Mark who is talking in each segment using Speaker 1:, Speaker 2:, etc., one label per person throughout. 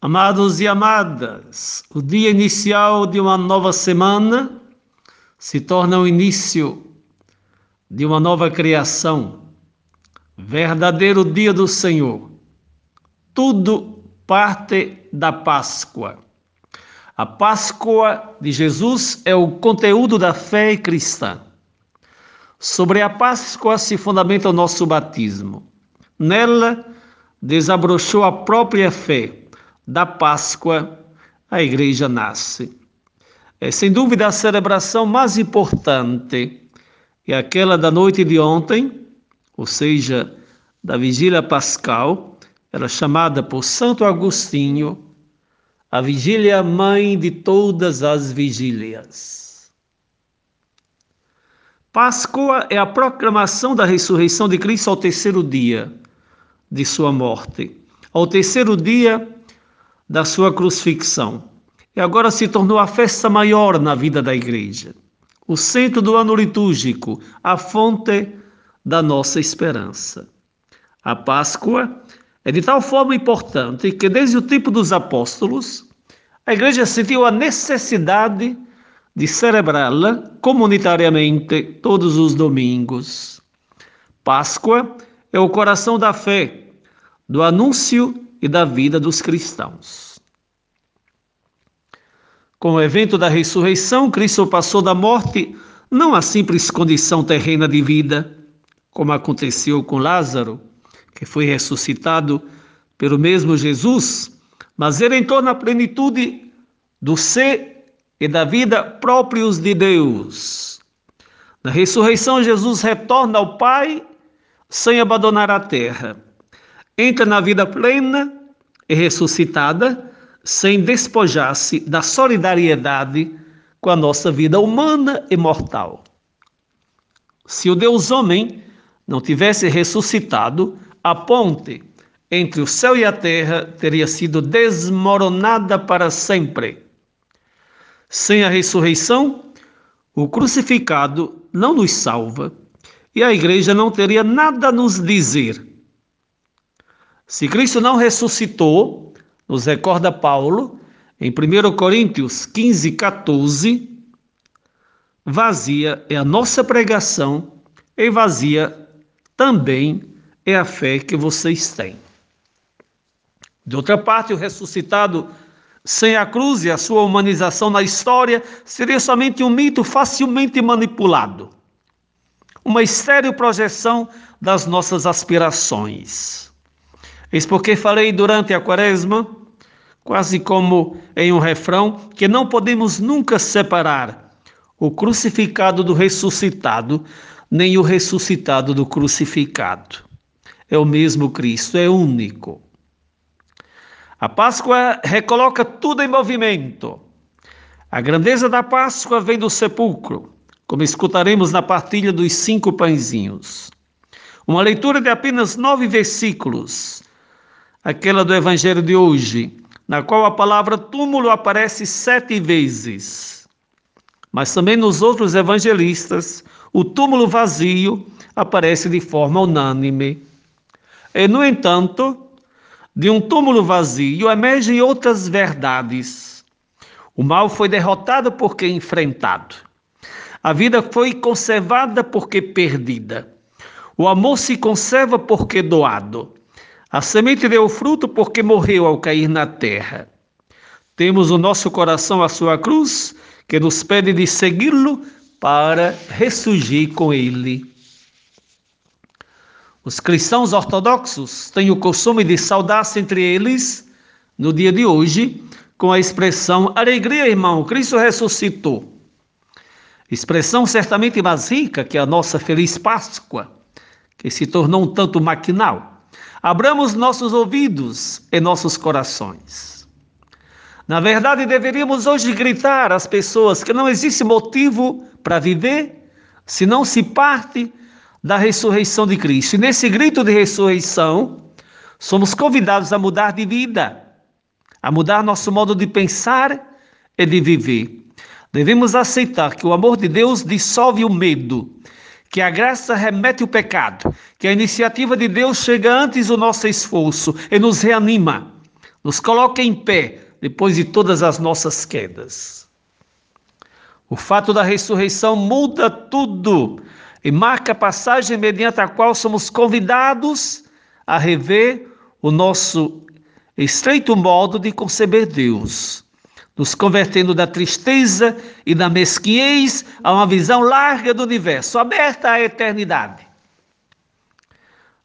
Speaker 1: Amados e amadas, o dia inicial de uma nova semana se torna o início de uma nova criação, verdadeiro dia do Senhor. Tudo parte da Páscoa. A Páscoa de Jesus é o conteúdo da fé cristã. Sobre a Páscoa se fundamenta o nosso batismo. Nela desabrochou a própria fé da Páscoa, a igreja nasce. É sem dúvida a celebração mais importante é aquela da noite de ontem, ou seja, da vigília pascal, era chamada por Santo Agostinho a vigília mãe de todas as vigílias. Páscoa é a proclamação da ressurreição de Cristo ao terceiro dia de sua morte, ao terceiro dia da sua crucifixão. E agora se tornou a festa maior na vida da igreja, o centro do ano litúrgico, a fonte da nossa esperança. A Páscoa é de tal forma importante que, desde o tempo dos apóstolos, a igreja sentiu a necessidade de celebrá-la comunitariamente todos os domingos. Páscoa é o coração da fé, do anúncio e da vida dos cristãos. Com o evento da ressurreição, Cristo passou da morte não a simples condição terrena de vida, como aconteceu com Lázaro, que foi ressuscitado pelo mesmo Jesus, mas ele entrou na plenitude do ser e da vida próprios de Deus. Na ressurreição, Jesus retorna ao Pai sem abandonar a terra entra na vida plena e ressuscitada sem despojar-se da solidariedade com a nossa vida humana e mortal. Se o Deus homem não tivesse ressuscitado, a ponte entre o céu e a terra teria sido desmoronada para sempre. Sem a ressurreição, o crucificado não nos salva e a igreja não teria nada a nos dizer se Cristo não ressuscitou, nos recorda Paulo, em 1 Coríntios 15, 14, vazia é a nossa pregação e vazia também é a fé que vocês têm. De outra parte, o ressuscitado sem a cruz e a sua humanização na história seria somente um mito facilmente manipulado, uma estéril projeção das nossas aspirações. Eis porque falei durante a quaresma, quase como em um refrão, que não podemos nunca separar o crucificado do ressuscitado, nem o ressuscitado do crucificado. É o mesmo Cristo, é único. A Páscoa recoloca tudo em movimento. A grandeza da Páscoa vem do sepulcro, como escutaremos na partilha dos cinco pãezinhos. Uma leitura de apenas nove versículos aquela do Evangelho de hoje, na qual a palavra túmulo aparece sete vezes. Mas também nos outros evangelistas, o túmulo vazio aparece de forma unânime. E, no entanto, de um túmulo vazio emergem outras verdades. O mal foi derrotado porque enfrentado. A vida foi conservada porque perdida. O amor se conserva porque doado. A semente deu fruto porque morreu ao cair na terra. Temos o nosso coração a sua cruz, que nos pede de segui-lo para ressurgir com ele. Os cristãos ortodoxos têm o costume de saudar-se entre eles, no dia de hoje, com a expressão alegria, irmão, Cristo ressuscitou. Expressão certamente mais rica que a nossa feliz Páscoa, que se tornou um tanto maquinal. Abramos nossos ouvidos e nossos corações. Na verdade, deveríamos hoje gritar às pessoas que não existe motivo para viver se não se parte da ressurreição de Cristo. E nesse grito de ressurreição, somos convidados a mudar de vida, a mudar nosso modo de pensar e de viver. Devemos aceitar que o amor de Deus dissolve o medo que a graça remete o pecado, que a iniciativa de Deus chega antes do nosso esforço e nos reanima, nos coloca em pé depois de todas as nossas quedas. O fato da ressurreição muda tudo e marca a passagem mediante a qual somos convidados a rever o nosso estreito modo de conceber Deus, nos convertendo da tristeza e da mesquinhez a uma visão larga do universo, aberta à eternidade.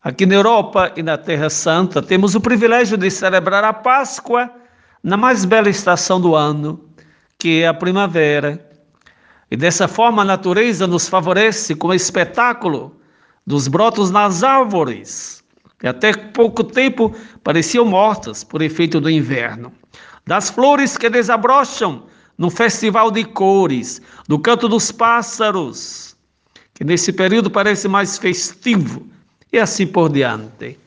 Speaker 1: Aqui na Europa e na Terra Santa, temos o privilégio de celebrar a Páscoa na mais bela estação do ano, que é a primavera. E dessa forma a natureza nos favorece com o espetáculo dos brotos nas árvores, que até pouco tempo pareciam mortas por efeito do inverno, das flores que desabrocham num festival de cores, do canto dos pássaros, que nesse período parece mais festivo e assim por diante.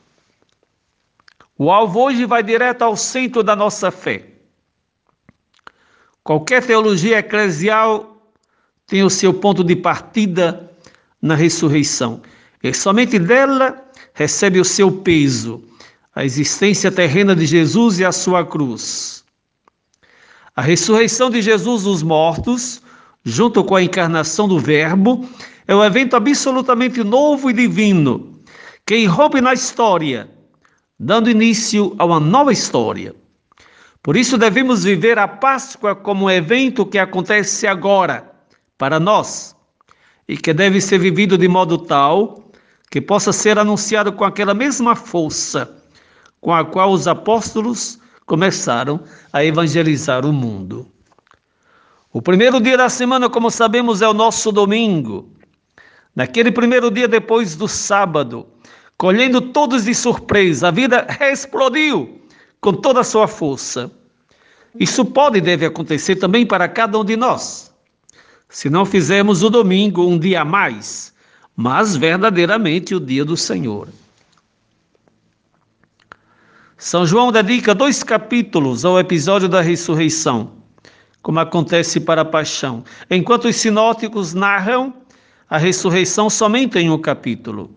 Speaker 1: O alvo hoje vai direto ao centro da nossa fé. Qualquer teologia eclesial tem o seu ponto de partida na ressurreição. E somente dela recebe o seu peso, a existência terrena de Jesus e a sua cruz. A ressurreição de Jesus dos mortos, junto com a encarnação do Verbo, é um evento absolutamente novo e divino que irrompe na história, dando início a uma nova história. Por isso devemos viver a Páscoa como um evento que acontece agora, para nós, e que deve ser vivido de modo tal que possa ser anunciado com aquela mesma força com a qual os apóstolos começaram a evangelizar o mundo. O primeiro dia da semana, como sabemos, é o nosso domingo. Naquele primeiro dia depois do sábado, colhendo todos de surpresa, a vida explodiu com toda a sua força. Isso pode e deve acontecer também para cada um de nós. Se não fizermos o domingo um dia a mais, mas verdadeiramente o dia do Senhor. São João dedica dois capítulos ao episódio da ressurreição, como acontece para a paixão, enquanto os sinóticos narram a ressurreição somente em um capítulo.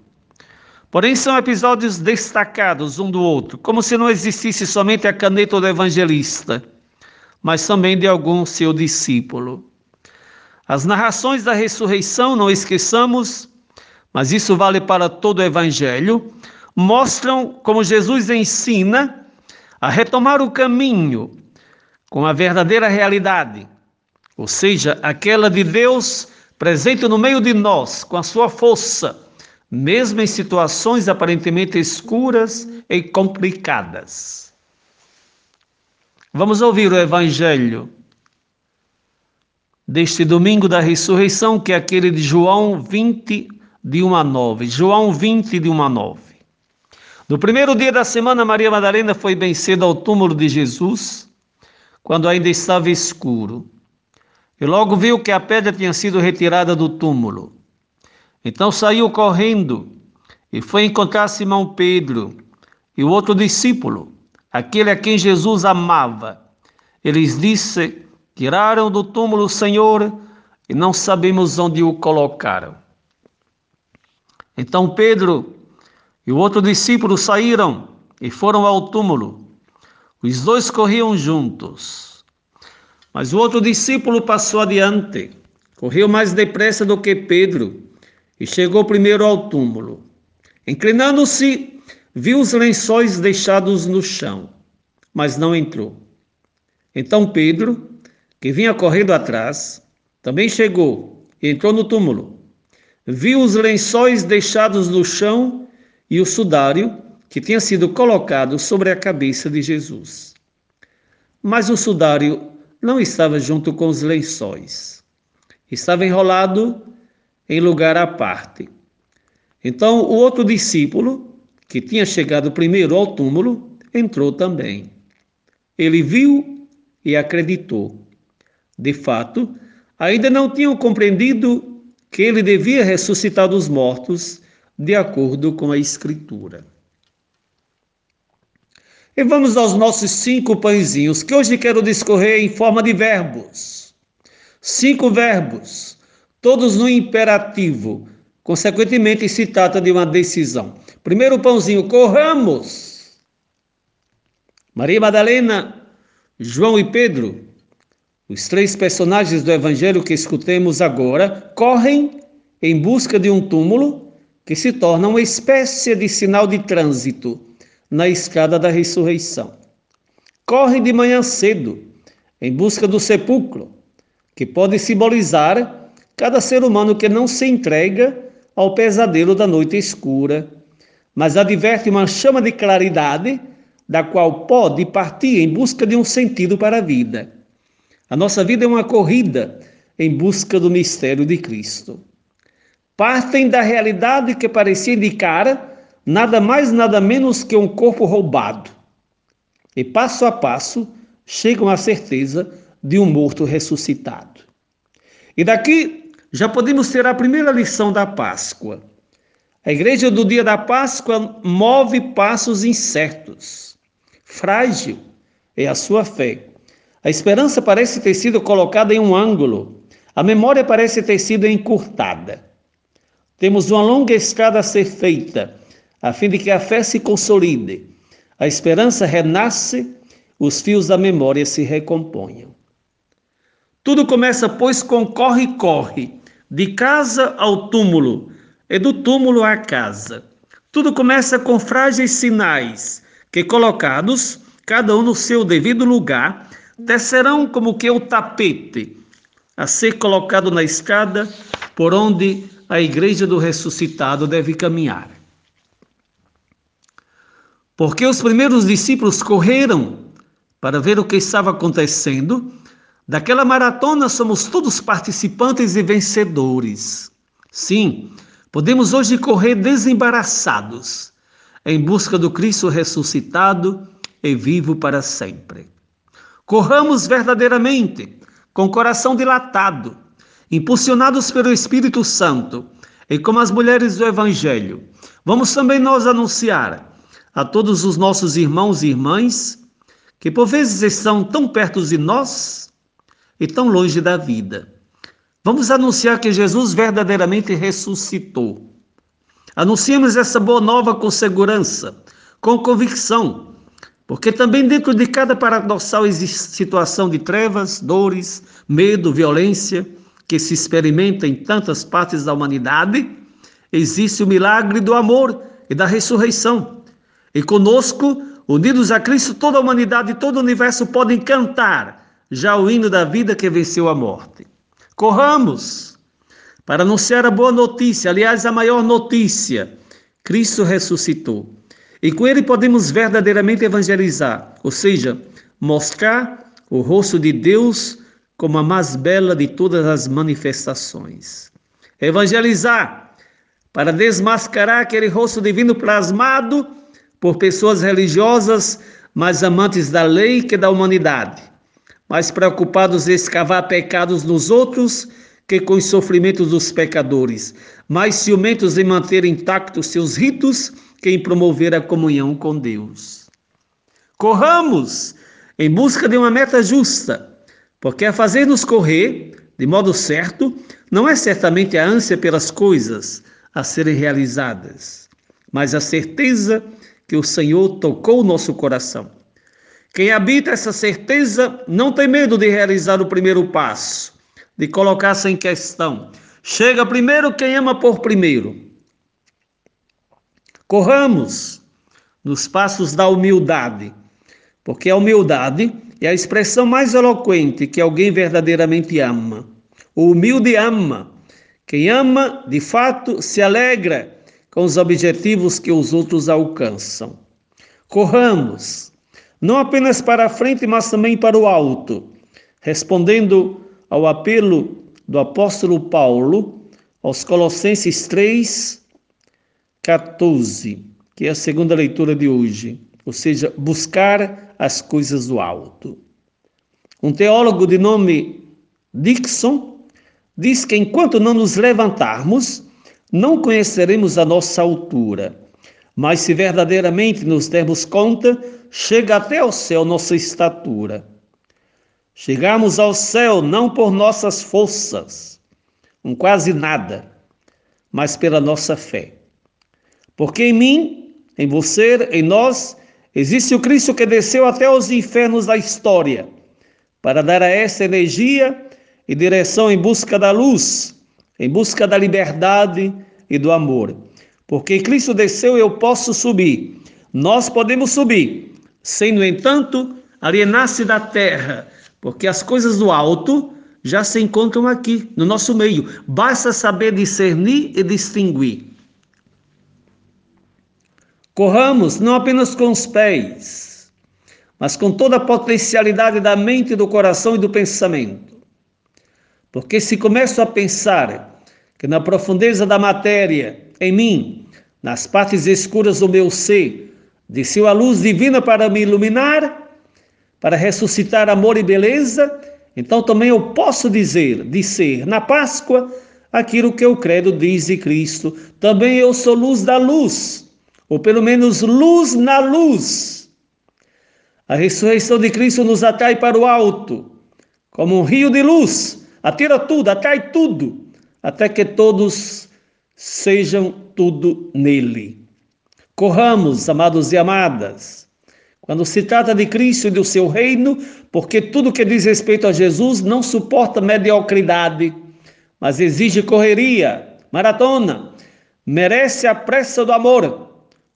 Speaker 1: Porém, são episódios destacados um do outro, como se não existisse somente a caneta do evangelista, mas também de algum seu discípulo. As narrações da ressurreição, não esqueçamos, mas isso vale para todo o evangelho, mostram como Jesus ensina a retomar o caminho com a verdadeira realidade, ou seja, aquela de Deus presente no meio de nós, com a sua força, mesmo em situações aparentemente escuras e complicadas. Vamos ouvir o Evangelho deste domingo da ressurreição, que é aquele de João 20, de 1 a 9. João 20, de 1 a 9. No primeiro dia da semana, Maria Madalena foi bem cedo ao túmulo de Jesus, quando ainda estava escuro. E logo viu que a pedra tinha sido retirada do túmulo. Então saiu correndo e foi encontrar Simão Pedro e o outro discípulo, aquele a quem Jesus amava. Eles disse: Tiraram do túmulo o Senhor e não sabemos onde o colocaram. Então Pedro e o outro discípulo saíram e foram ao túmulo. Os dois corriam juntos. Mas o outro discípulo passou adiante, correu mais depressa do que Pedro e chegou primeiro ao túmulo. Inclinando-se, viu os lençóis deixados no chão, mas não entrou. Então Pedro, que vinha correndo atrás, também chegou e entrou no túmulo. Viu os lençóis deixados no chão e o sudário que tinha sido colocado sobre a cabeça de Jesus. Mas o sudário não estava junto com os lençóis. Estava enrolado em lugar à parte. Então o outro discípulo, que tinha chegado primeiro ao túmulo, entrou também. Ele viu e acreditou. De fato, ainda não tinham compreendido que ele devia ressuscitar dos mortos, de acordo com a Escritura. E vamos aos nossos cinco pãezinhos, que hoje quero discorrer em forma de verbos. Cinco verbos, todos no imperativo. Consequentemente, se trata de uma decisão. Primeiro pãozinho, corramos. Maria Madalena, João e Pedro, os três personagens do evangelho que escutemos agora, correm em busca de um túmulo que se torna uma espécie de sinal de trânsito na escada da ressurreição. Correm de manhã cedo em busca do sepulcro, que pode simbolizar cada ser humano que não se entrega ao pesadelo da noite escura, mas adverte uma chama de claridade da qual pode partir em busca de um sentido para a vida. A nossa vida é uma corrida em busca do mistério de Cristo. Partem da realidade que parecia indicar nada mais, nada menos que um corpo roubado. E passo a passo chegam à certeza de um morto ressuscitado. E daqui já podemos ter a primeira lição da Páscoa. A igreja do dia da Páscoa move passos incertos. Frágil é a sua fé. A esperança parece ter sido colocada em um ângulo. A memória parece ter sido encurtada. Temos uma longa estrada a ser feita, a fim de que a fé se consolide. A esperança renasce os fios da memória se recomponham. Tudo começa, pois, com corre-corre, de casa ao túmulo, e do túmulo à casa. Tudo começa com frágeis sinais, que colocados, cada um no seu devido lugar, descerão como que o tapete a ser colocado na escada por onde a igreja do ressuscitado deve caminhar. Porque os primeiros discípulos correram para ver o que estava acontecendo. Daquela maratona somos todos participantes e vencedores. Sim, podemos hoje correr desembaraçados em busca do Cristo ressuscitado e vivo para sempre. Corramos verdadeiramente, com coração dilatado, impulsionados pelo Espírito Santo, e como as mulheres do Evangelho, vamos também nós anunciar a todos os nossos irmãos e irmãs que por vezes estão tão perto de nós e tão longe da vida. Vamos anunciar que Jesus verdadeiramente ressuscitou. Anunciemos essa boa nova com segurança, com convicção, porque também dentro de cada paradoxal existe situação de trevas, dores, medo, violência, que se experimenta em tantas partes da humanidade, existe o milagre do amor e da ressurreição. E conosco Unidos a Cristo, toda a humanidade e todo o universo podem cantar já o hino da vida que venceu a morte. Corramos para anunciar a boa notícia, aliás, a maior notícia: Cristo ressuscitou. E com ele podemos verdadeiramente evangelizar, ou seja, mostrar o rosto de Deus como a mais bela de todas as manifestações. Evangelizar para desmascarar aquele rosto divino plasmado por pessoas religiosas, mais amantes da lei que da humanidade, mais preocupados em escavar pecados nos outros que com os sofrimentos dos pecadores, mais ciumentos em manter intactos seus ritos que em promover a comunhão com Deus. Corramos em busca de uma meta justa, porque a fazer-nos correr de modo certo não é certamente a ânsia pelas coisas a serem realizadas, mas a certeza que o Senhor tocou o nosso coração. Quem habita essa certeza não tem medo de realizar o primeiro passo, de colocar-se em questão. Chega primeiro quem ama por primeiro. Corramos nos passos da humildade, porque a humildade é a expressão mais eloquente que alguém verdadeiramente ama. O humilde ama. Quem ama, de fato, se alegra com os objetivos que os outros alcançam. Corramos, não apenas para a frente, mas também para o alto, respondendo ao apelo do apóstolo Paulo aos Colossenses 3, 14, que é a segunda leitura de hoje, ou seja, buscar as coisas do alto. Um teólogo de nome Dixon diz que enquanto não nos levantarmos, não conheceremos a nossa altura, mas se verdadeiramente nos dermos conta, chega até ao céu nossa estatura. Chegamos ao céu não por nossas forças, um quase nada, mas pela nossa fé. Porque em mim, em você, em nós, Existe o Cristo que desceu até os infernos da história para dar a essa energia e direção em busca da luz, em busca da liberdade e do amor. Porque Cristo desceu, eu posso subir. Nós podemos subir, sem, no entanto, alienar-se da terra, porque as coisas do alto já se encontram aqui, no nosso meio. Basta saber discernir e distinguir. Corramos não apenas com os pés, mas com toda a potencialidade da mente, do coração e do pensamento. Porque se começo a pensar que na profundeza da matéria, em mim, nas partes escuras do meu ser, desceu a luz divina para me iluminar, para ressuscitar amor e beleza, então também eu posso dizer, dizer na Páscoa, aquilo que o credo diz de Cristo. Também eu sou luz da luz, ou pelo menos luz na luz. A ressurreição de Cristo nos atrai para o alto, como um rio de luz, atira tudo, atrai tudo, até que todos sejam tudo nele. Corramos, amados e amadas, quando se trata de Cristo e do seu reino, porque tudo que diz respeito a Jesus não suporta mediocridade, mas exige correria, maratona, merece a pressa do amor.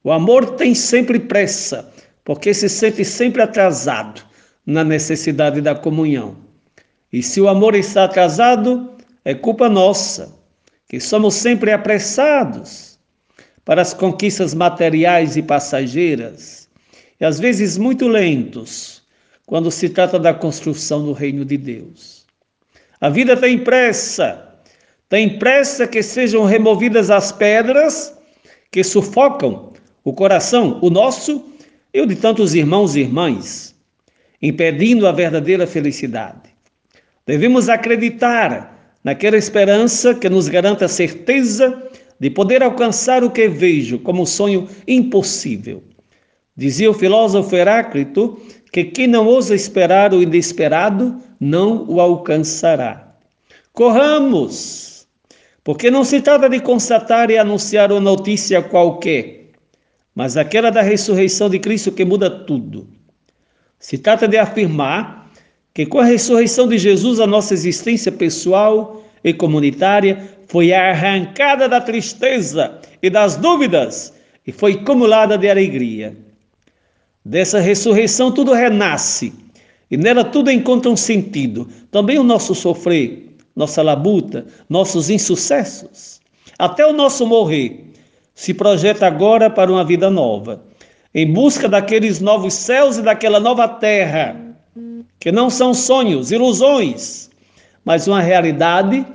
Speaker 1: O amor tem sempre pressa, porque se sente sempre atrasado na necessidade da comunhão. E se o amor está atrasado, é culpa nossa, que somos sempre apressados para as conquistas materiais e passageiras e às vezes muito lentos quando se trata da construção do reino de Deus. A vida tem pressa, tem pressa que sejam removidas as pedras que sufocam o coração, o nosso e o de tantos irmãos e irmãs, impedindo a verdadeira felicidade. Devemos acreditar naquela esperança que nos garanta a certeza de poder alcançar o que vejo como um sonho impossível Dizia o filósofo Heráclito que quem não ousa esperar o inesperado não o alcançará. Corramos, porque não se trata de constatar e anunciar uma notícia qualquer, mas aquela da ressurreição de Cristo que muda tudo. Se trata de afirmar que com a ressurreição de Jesus a nossa existência pessoal e comunitária foi arrancada da tristeza e das dúvidas e foi cumulada de alegria. Dessa ressurreição tudo renasce e nela tudo encontra um sentido. Também o nosso sofrer, nossa labuta, nossos insucessos, até o nosso morrer se projeta agora para uma vida nova, em busca daqueles novos céus e daquela nova terra, que não são sonhos, ilusões, mas uma realidade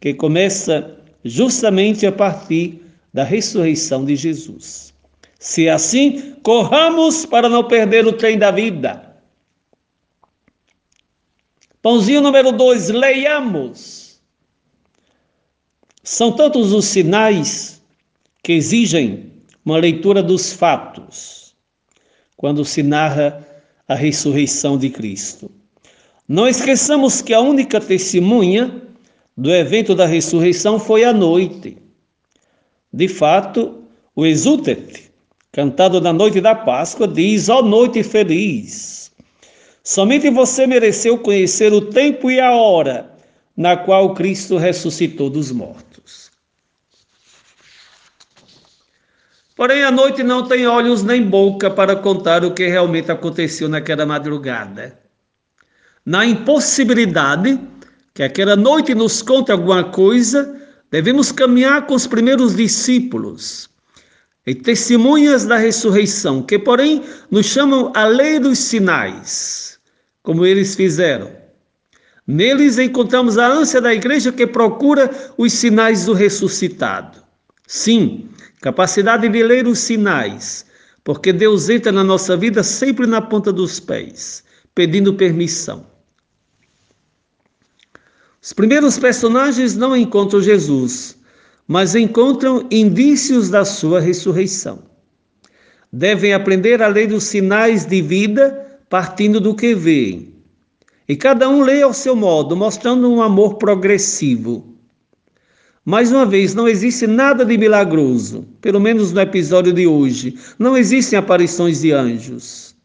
Speaker 1: que começa justamente a partir da ressurreição de Jesus. Se assim, corramos para não perder o trem da vida. Pãozinho número dois, leiamos. São tantos os sinais que exigem uma leitura dos fatos quando se narra a ressurreição de Cristo. Não esqueçamos que a única testemunha do evento da ressurreição foi a noite. De fato, o exúltate cantado na noite da Páscoa, diz: Ó oh, noite feliz! Somente você mereceu conhecer o tempo e a hora na qual Cristo ressuscitou dos mortos. Porém, a noite não tem olhos nem boca para contar o que realmente aconteceu naquela madrugada. Na impossibilidade que aquela noite nos conte alguma coisa, devemos caminhar com os primeiros discípulos e testemunhas da ressurreição, que, porém, nos chamam a lei dos sinais, como eles fizeram. Neles encontramos a ânsia da igreja que procura os sinais do ressuscitado. Sim, capacidade de ler os sinais, porque Deus entra na nossa vida sempre na ponta dos pés, pedindo permissão. Os primeiros personagens não encontram Jesus, mas encontram indícios da sua ressurreição. Devem aprender a ler os sinais de vida partindo do que veem. E cada um lê ao seu modo, mostrando um amor progressivo. Mais uma vez, não existe nada de milagroso, pelo menos no episódio de hoje. Não existem aparições de anjos.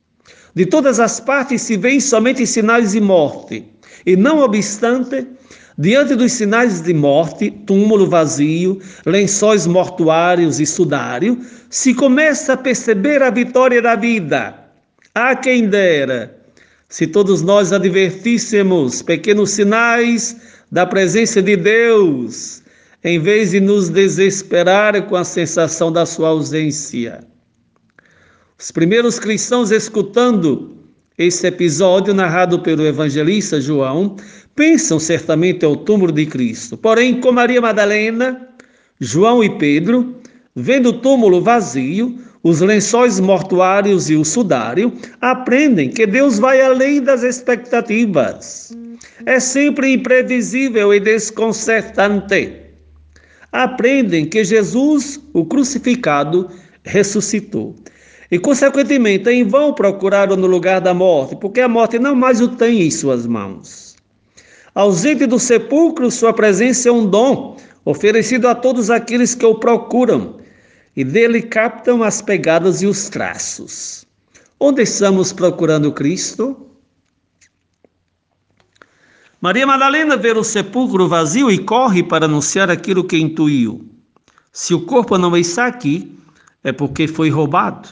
Speaker 1: De todas as partes se veem somente sinais de morte. E não obstante, diante dos sinais de morte, túmulo vazio, lençóis mortuários e sudário, se começa a perceber a vitória da vida. Há quem dera, se todos nós advertíssemos pequenos sinais da presença de Deus, em vez de nos desesperar com a sensação da sua ausência. Os primeiros cristãos, escutando esse episódio narrado pelo evangelista João, pensam certamente ao túmulo de Cristo. Porém, com Maria Madalena, João e Pedro, vendo o túmulo vazio, os lençóis mortuários e o sudário, aprendem que Deus vai além das expectativas. É sempre imprevisível e desconcertante aprendem que Jesus, o crucificado, ressuscitou. E, consequentemente, em vão procuraram no lugar da morte, porque a morte não mais o tem em suas mãos. Ausente do sepulcro, sua presença é um dom oferecido a todos aqueles que o procuram, e dele captam as pegadas e os traços. Onde estamos procurando Cristo? Maria Madalena vê o sepulcro vazio e corre para anunciar aquilo que intuiu. Se o corpo não está aqui, é porque foi roubado.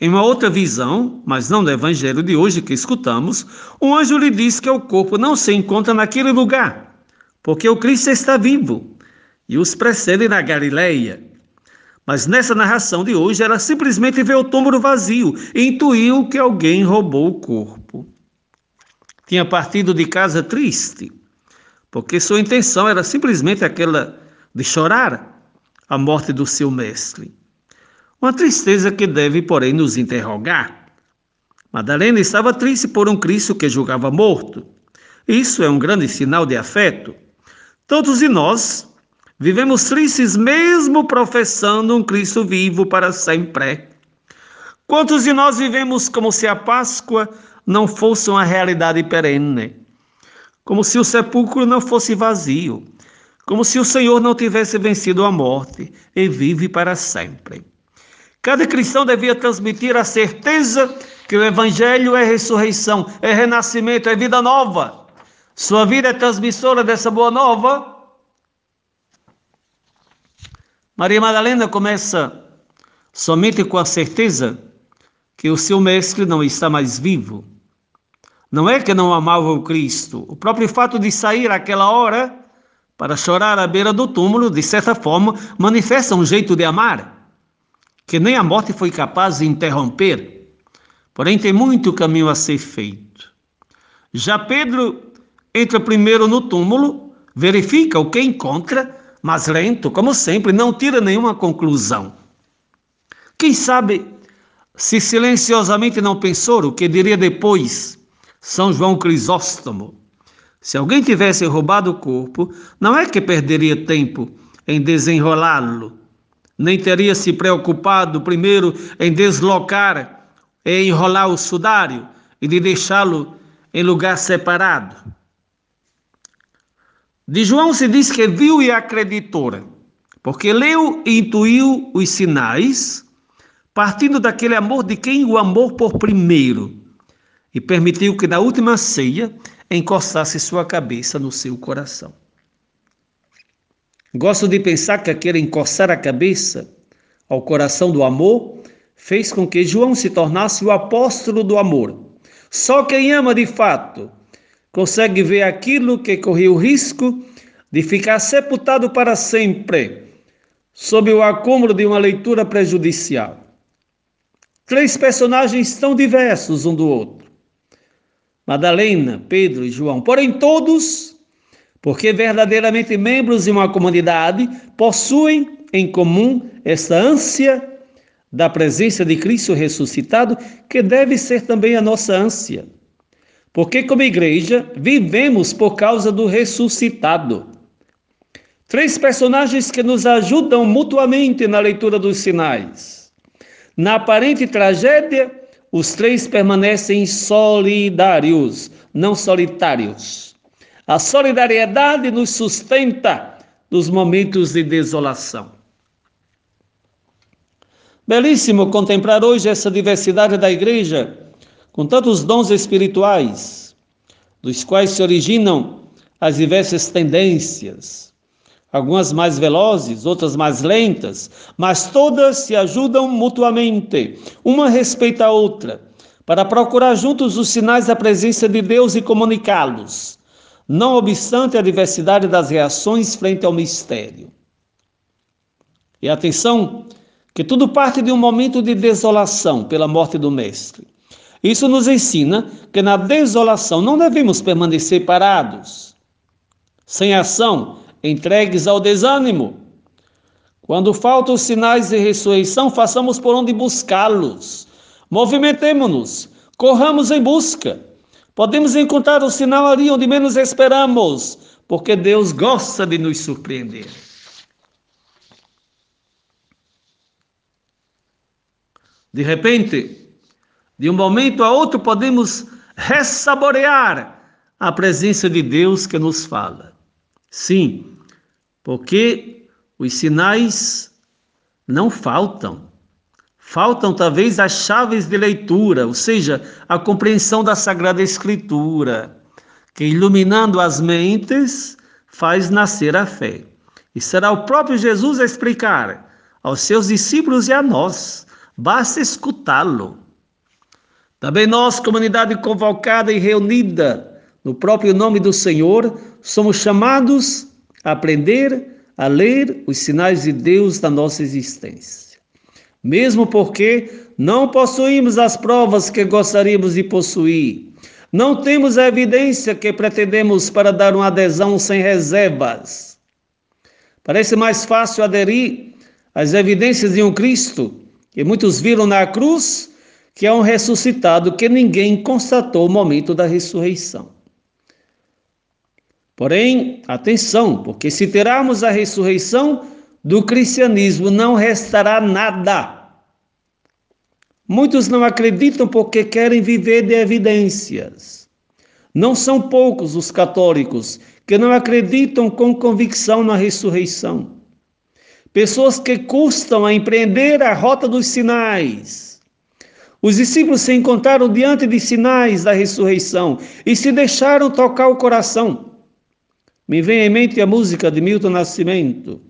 Speaker 1: Em uma outra visão, mas não do evangelho de hoje que escutamos, um anjo lhe diz que o corpo não se encontra naquele lugar, porque o Cristo está vivo e os precede na Galileia. Mas nessa narração de hoje, ela simplesmente vê o túmulo vazio e intuiu que alguém roubou o corpo tinha partido de casa triste, porque sua intenção era simplesmente aquela de chorar a morte do seu mestre. Uma tristeza que deve, porém, nos interrogar. Madalena estava triste por um Cristo que julgava morto. Isso é um grande sinal de afeto. Todos de nós vivemos tristes mesmo professando um Cristo vivo para sempre. Quantos de nós vivemos como se a Páscoa não fosse uma realidade perene, como se o sepulcro não fosse vazio, como se o Senhor não tivesse vencido a morte e vive para sempre. Cada cristão devia transmitir a certeza que o Evangelho é ressurreição, é renascimento, é vida nova. Sua vida é transmissora dessa boa nova. Maria Madalena começa somente com a certeza que o seu mestre não está mais vivo não é que não amava o Cristo. O próprio fato de sair àquela hora para chorar à beira do túmulo, de certa forma, manifesta um jeito de amar, que nem a morte foi capaz de interromper. Porém, tem muito caminho a ser feito. Já Pedro entra primeiro no túmulo, verifica o que encontra, mas lento, como sempre, não tira nenhuma conclusão. Quem sabe se silenciosamente não pensou o que diria depois são João Crisóstomo. Se alguém tivesse roubado o corpo, não é que perderia tempo em desenrolá-lo, nem teria se preocupado primeiro em deslocar e enrolar o sudário e de deixá-lo em lugar separado. De João se diz que viu e acreditou, porque leu e intuiu os sinais, partindo daquele amor de quem o amou por primeiro e permitiu que na última ceia encostasse sua cabeça no seu coração. Gosto de pensar que aquele encostar a cabeça ao coração do amor fez com que João se tornasse o apóstolo do amor. Só quem ama de fato consegue ver aquilo que correu o risco de ficar sepultado para sempre sob o acúmulo de uma leitura prejudicial. Três personagens tão diversos um do outro Madalena, Pedro e João, porém todos, porque verdadeiramente membros de uma comunidade, possuem em comum essa ânsia da presença de Cristo ressuscitado, que deve ser também a nossa ânsia. Porque, como igreja, vivemos por causa do ressuscitado. Três personagens que nos ajudam mutuamente na leitura dos sinais. Na aparente tragédia, os três permanecem solidários, não solitários. A solidariedade nos sustenta dos momentos de desolação. Belíssimo contemplar hoje essa diversidade da igreja, com tantos dons espirituais, dos quais se originam as diversas tendências, algumas mais velozes, outras mais lentas, mas todas se ajudam mutuamente, uma respeita a outra, para procurar juntos os sinais da presença de Deus e comunicá-los, não obstante a diversidade das reações frente ao mistério. E atenção, que tudo parte de um momento de desolação pela morte do Mestre. Isso nos ensina que na desolação não devemos permanecer parados, sem ação, entregues ao desânimo. Quando faltam os sinais de ressurreição, façamos por onde buscá-los. Movimentemo-nos, corramos em busca. Podemos encontrar o sinal ali onde menos esperamos, porque Deus gosta de nos surpreender. De repente, de um momento a outro, podemos ressaborear a presença de Deus que nos fala. Sim, porque os sinais não faltam. Faltam talvez as chaves de leitura, ou seja, a compreensão da Sagrada Escritura, que iluminando as mentes faz nascer a fé. E será o próprio Jesus a explicar aos seus discípulos e a nós basta escutá-lo. Também nós, comunidade convocada e reunida no próprio nome do Senhor, somos chamados a aprender a ler os sinais de Deus da nossa existência. Mesmo porque não possuímos as provas que gostaríamos de possuir, não temos a evidência que pretendemos para dar uma adesão sem reservas. Parece mais fácil aderir às evidências de um Cristo que muitos viram na cruz, que é um ressuscitado que ninguém constatou o momento da ressurreição. Porém, atenção, porque se terarmos a ressurreição do cristianismo, não restará nada. Muitos não acreditam porque querem viver de evidências. Não são poucos os católicos que não acreditam com convicção na ressurreição. Pessoas que custam a empreender a rota dos sinais. Os discípulos se encontraram diante de sinais da ressurreição e se deixaram tocar o coração. Me vem em mente a música de Milton Nascimento,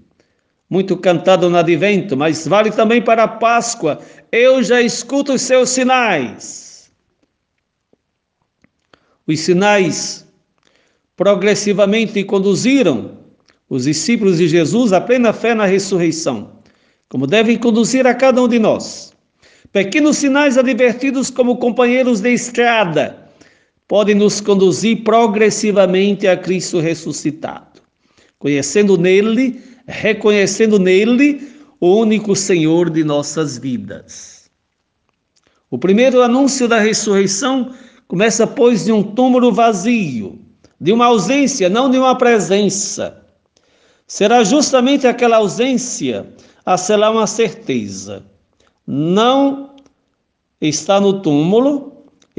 Speaker 1: muito cantada no advento, mas vale também para a Páscoa. Eu já escuto os seus sinais. Os sinais progressivamente conduziram os discípulos de Jesus a plena fé na ressurreição, como devem conduzir a cada um de nós. Pequenos sinais advertidos como companheiros de estrada podem nos conduzir progressivamente a Cristo ressuscitado, conhecendo nele, reconhecendo nele o único Senhor de nossas vidas. O primeiro anúncio da ressurreição começa, pois, de um túmulo vazio, de uma ausência, não de uma presença. Será justamente aquela ausência a selar uma certeza. Não está no túmulo,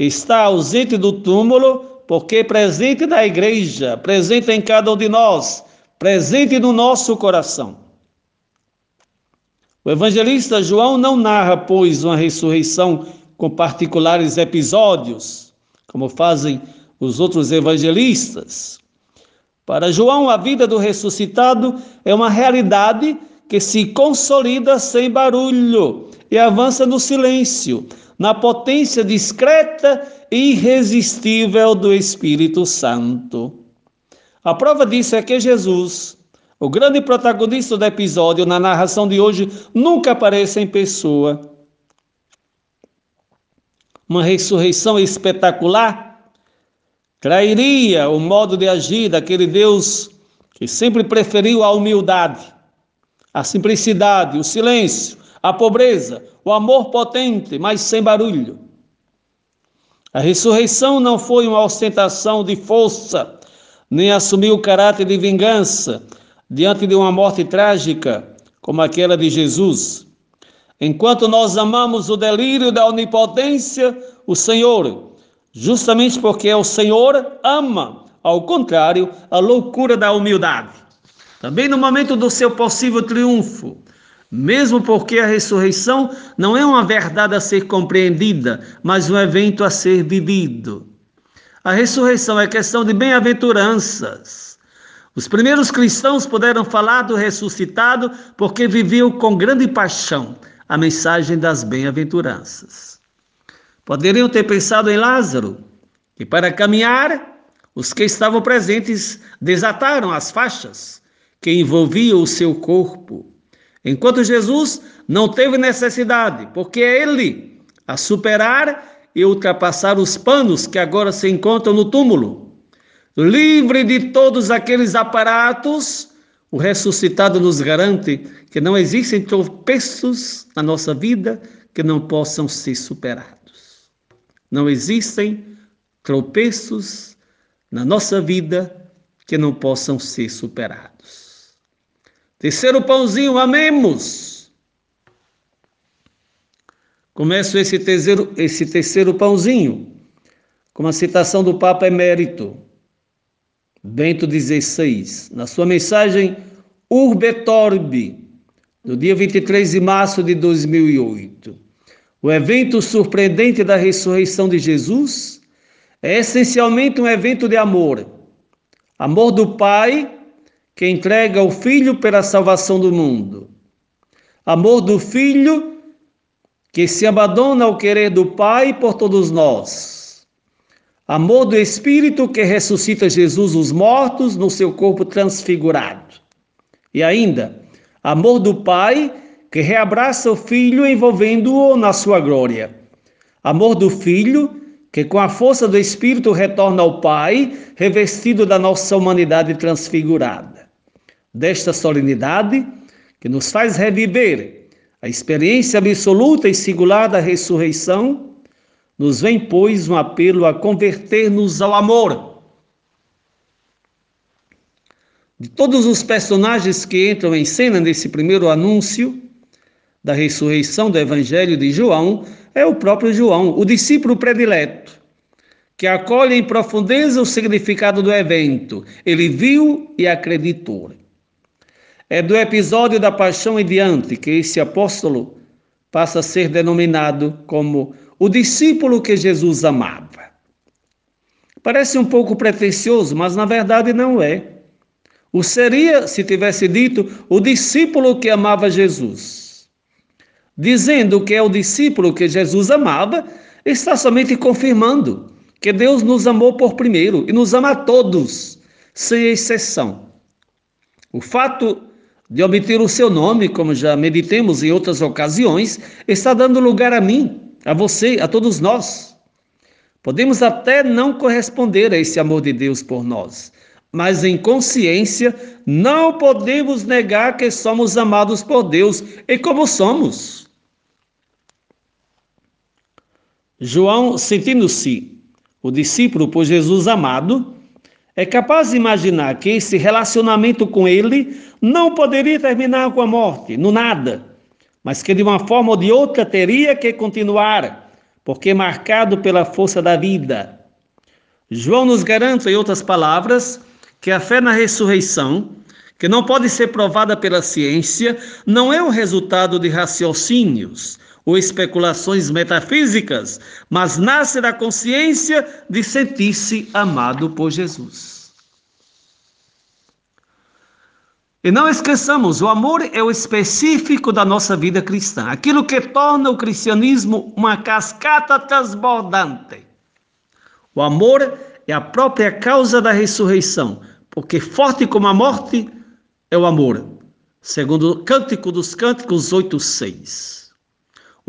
Speaker 1: está ausente do túmulo, porque presente na igreja, presente em cada um de nós, presente no nosso coração. O evangelista João não narra, pois, uma ressurreição com particulares episódios, como fazem os outros evangelistas. Para João, a vida do ressuscitado é uma realidade que se consolida sem barulho e avança no silêncio, na potência discreta e irresistível do Espírito Santo. A prova disso é que Jesus, o grande protagonista do episódio na narração de hoje, nunca aparece em pessoa. Uma ressurreição espetacular trairia o modo de agir daquele Deus que sempre preferiu a humildade, a simplicidade, o silêncio, a pobreza, o amor potente, mas sem barulho. A ressurreição não foi uma ostentação de força, nem assumiu o caráter de vingança diante de uma morte trágica como aquela de Jesus. Enquanto nós amamos o delírio da onipotência, o Senhor justamente porque o Senhor ama, ao contrário, a loucura da humildade. também no momento do seu possível triunfo, mesmo porque a ressurreição não é uma verdade a ser compreendida, mas um evento a ser vivido. A ressurreição é questão de bem-aventuranças. Os primeiros cristãos puderam falar do ressuscitado porque viviam com grande paixão a mensagem das bem-aventuranças. Poderiam ter pensado em Lázaro, e para caminhar, os que estavam presentes desataram as faixas que envolviam o seu corpo Enquanto Jesus não teve necessidade, porque é Ele a superar e ultrapassar os panos que agora se encontram no túmulo. Livre de todos aqueles aparatos, o ressuscitado nos garante que não existem tropeços na nossa vida que não possam ser superados. Não existem tropeços na nossa vida que não possam ser superados. Terceiro pãozinho, amemos. Começo esse terceiro, esse terceiro pãozinho com uma citação do Papa Emérito, Bento XVI, na sua mensagem Urbe Torbi, do dia 23 de março de 2008. O evento surpreendente da ressurreição de Jesus é essencialmente um evento de amor. Amor do Pai que entrega o Filho pela salvação do mundo. Amor do Filho que se abandona ao querer do Pai por todos nós. Amor do Espírito que ressuscita Jesus os mortos no seu corpo transfigurado. E ainda, amor do Pai que reabraça o Filho envolvendo-o na sua glória. Amor do Filho que com a força do Espírito retorna ao Pai, revestido da nossa humanidade transfigurada desta solenidade que nos faz reviver a experiência absoluta e singular da ressurreição, nos vem, pois, um apelo a converter-nos ao amor. De todos os personagens que entram em cena nesse primeiro anúncio da ressurreição do Evangelho de João, é o próprio João, o discípulo predileto, que acolhe em profundeza o significado do evento. Ele viu e acreditou. É do episódio da paixão em diante que esse apóstolo passa a ser denominado como o discípulo que Jesus amava. Parece um pouco pretensioso, mas na verdade não é. O seria se tivesse dito o discípulo que amava Jesus. Dizendo que é o discípulo que Jesus amava, está somente confirmando que Deus nos amou por primeiro e nos ama a todos, sem exceção. O fato de obter o seu nome, como já meditemos em outras ocasiões, está dando lugar a mim, a você, a todos nós. Podemos até não corresponder a esse amor de Deus por nós, mas em consciência não podemos negar que somos amados por Deus e como somos. João, sentindo-se o discípulo por Jesus amado, é capaz de imaginar que esse relacionamento com ele não poderia terminar com a morte, no nada, mas que de uma forma ou de outra teria que continuar, porque é marcado pela força da vida. João nos garante, em outras palavras, que a fé na ressurreição, que não pode ser provada pela ciência, não é o resultado de raciocínios ou especulações metafísicas, mas nasce da consciência de sentir-se amado por Jesus. E não esqueçamos, o amor é o específico da nossa vida cristã, aquilo que torna o cristianismo uma cascata transbordante. O amor é a própria causa da ressurreição, porque forte como a morte é o amor, segundo o Cântico dos Cânticos 8:6.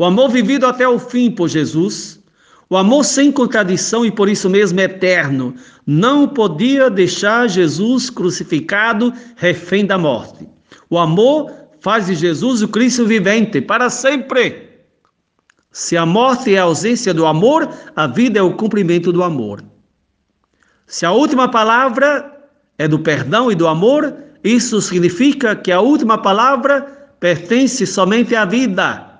Speaker 1: O amor vivido até o fim por Jesus o amor sem contradição e por isso mesmo eterno não podia deixar Jesus crucificado, refém da morte. O amor faz de Jesus o Cristo vivente para sempre. Se a morte é a ausência do amor, a vida é o cumprimento do amor. Se a última palavra é do perdão e do amor, isso significa que a última palavra pertence somente à vida.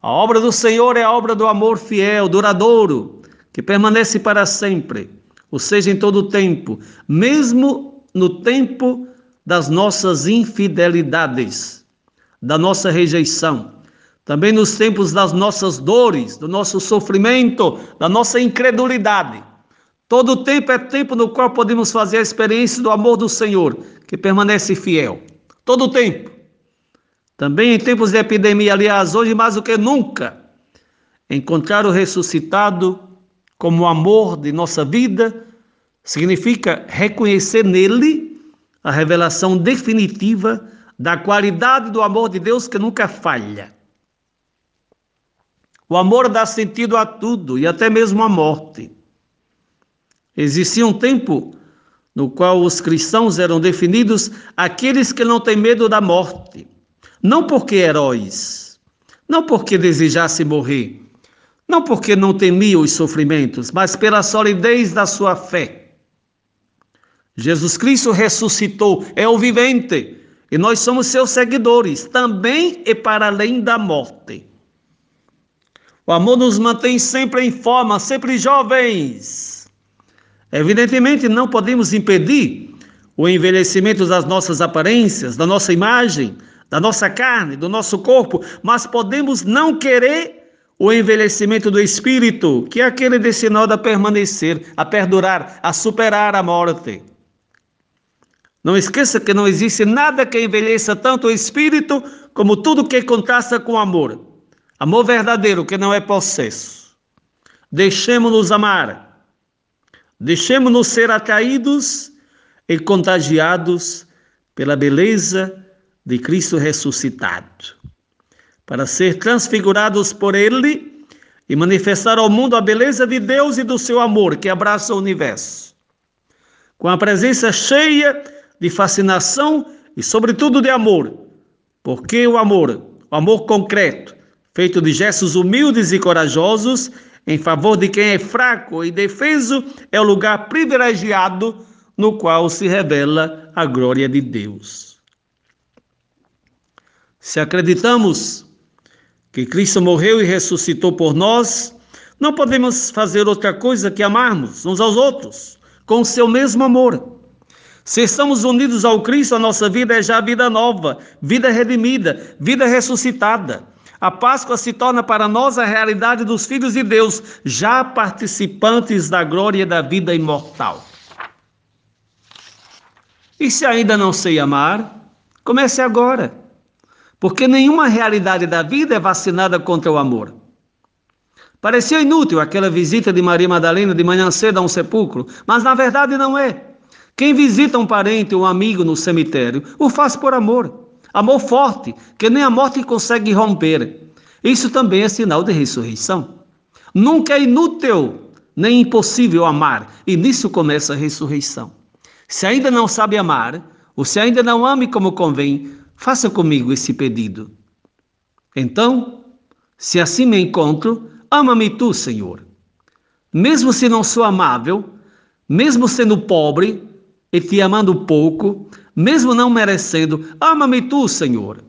Speaker 1: A obra do Senhor é a obra do amor fiel, duradouro, que permanece para sempre, ou seja, em todo o tempo, mesmo no tempo das nossas infidelidades, da nossa rejeição, também nos tempos das nossas dores, do nosso sofrimento, da nossa incredulidade. Todo tempo é tempo no qual podemos fazer a experiência do amor do Senhor, que permanece fiel. Todo tempo. Também em tempos de epidemia, aliás, hoje mais do que nunca, encontrar o ressuscitado como o amor de nossa vida significa reconhecer nele a revelação definitiva da qualidade do amor de Deus que nunca falha. O amor dá sentido a tudo e até mesmo à morte. Existia um tempo no qual os cristãos eram definidos aqueles que não têm medo da morte, não porque heróis, não porque desejassem morrer, não porque não temiam os sofrimentos, mas pela solidez da sua fé Jesus Cristo ressuscitou, é o vivente, e nós somos seus seguidores, também e para além da morte. O amor nos mantém sempre em forma, sempre jovens. Evidentemente, não podemos impedir o envelhecimento das nossas aparências, da nossa imagem, da nossa carne, do nosso corpo, mas podemos não querer o envelhecimento do espírito, que é aquele destinado a permanecer, a perdurar, a superar a morte. Não esqueça que não existe nada que envelheça tanto o espírito como tudo que contrasta com amor. Amor verdadeiro que não é possesso. Deixemos-nos amar. Deixemos-nos ser atraídos e contagiados pela beleza de Cristo ressuscitado, para ser transfigurados por Ele e manifestar ao mundo a beleza de Deus e do seu amor que abraça o universo. Com a presença cheia de fascinação e, sobretudo, de amor. Porque o amor, o amor concreto, feito de gestos humildes e corajosos, em favor de quem é fraco e defeso, é o lugar privilegiado no qual se revela a glória de Deus. Se acreditamos que Cristo morreu e ressuscitou por nós, não podemos fazer outra coisa que amarmos uns aos outros com o seu mesmo amor. Se estamos unidos ao Cristo, a nossa vida é já vida nova, vida redimida, vida ressuscitada. A Páscoa se torna para nós a realidade dos filhos de Deus, já participantes da glória da vida imortal. E se ainda não sei amar, comece agora, porque nenhuma realidade da vida é vacinada contra o amor. Parecia inútil aquela visita de Maria Madalena de manhã cedo a um sepulcro, mas na verdade não é. Quem visita um parente ou um amigo no cemitério o faz por amor. Amor forte, que nem a morte consegue romper. Isso também é sinal de ressurreição. Nunca é inútil nem impossível amar, e nisso começa a ressurreição. Se ainda não sabe amar, ou se ainda não ame como convém, faça comigo esse pedido. Então, se assim me encontro, ama-me tu, Senhor. Mesmo se não sou amável, mesmo sendo pobre, e te amando pouco, mesmo não merecendo, ama-me tu, Senhor.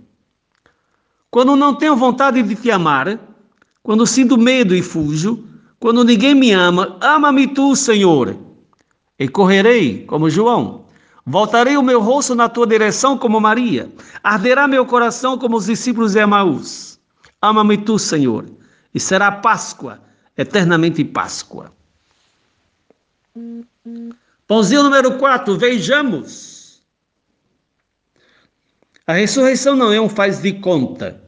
Speaker 1: Quando não tenho vontade de te amar, quando sinto medo e fujo, quando ninguém me ama, ama-me tu, Senhor. E correrei como João. Voltarei o meu rosto na tua direção como Maria. Arderá meu coração como os discípulos de Emaús. Ama-me tu, Senhor. E será Páscoa, eternamente Páscoa. Pãozinho número 4, vejamos. A ressurreição não é um faz de conta,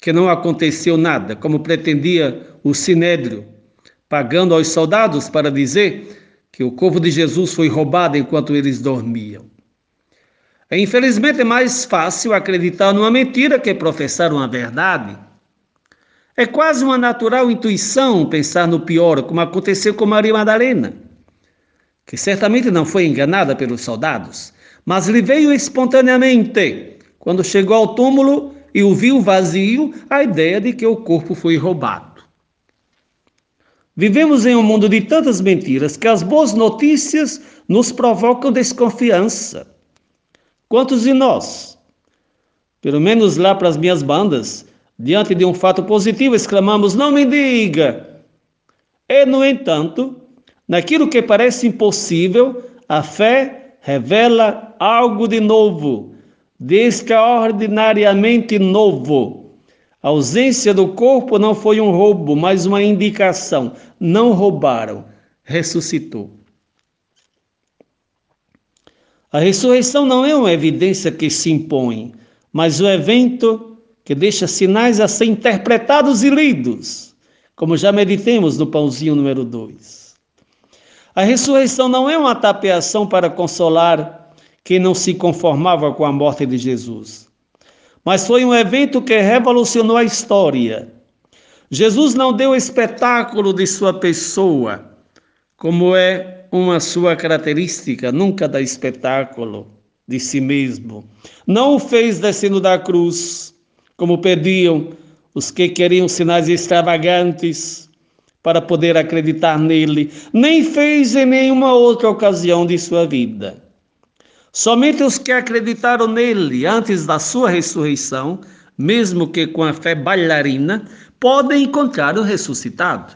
Speaker 1: que não aconteceu nada, como pretendia o sinédrio, pagando aos soldados para dizer que o corpo de Jesus foi roubado enquanto eles dormiam. É, infelizmente é mais fácil acreditar numa mentira que professar uma verdade. É quase uma natural intuição pensar no pior, como aconteceu com Maria Madalena que certamente não foi enganada pelos soldados, mas lhe veio espontaneamente, quando chegou ao túmulo e o viu vazio, a ideia de que o corpo foi roubado. Vivemos em um mundo de tantas mentiras que as boas notícias nos provocam desconfiança. Quantos de nós, pelo menos lá para as minhas bandas, diante de um fato positivo, exclamamos: Não me diga! E, no entanto, Naquilo que parece impossível, a fé revela algo de novo, de extraordinariamente novo. A ausência do corpo não foi um roubo, mas uma indicação. Não roubaram, ressuscitou. A ressurreição não é uma evidência que se impõe, mas o evento que deixa sinais a ser interpretados e lidos, como já meditemos no pãozinho número 2. A ressurreição não é uma tapeação para consolar quem não se conformava com a morte de Jesus, mas foi um evento que revolucionou a história. Jesus não deu espetáculo de sua pessoa, como é uma sua característica, nunca dá espetáculo de si mesmo. Não o fez descendo da cruz, como pediam os que queriam sinais extravagantes para poder acreditar nele, nem fez em nenhuma outra ocasião de sua vida. Somente os que acreditaram nele antes da sua ressurreição, mesmo que com a fé bailarina, podem encontrar o ressuscitado.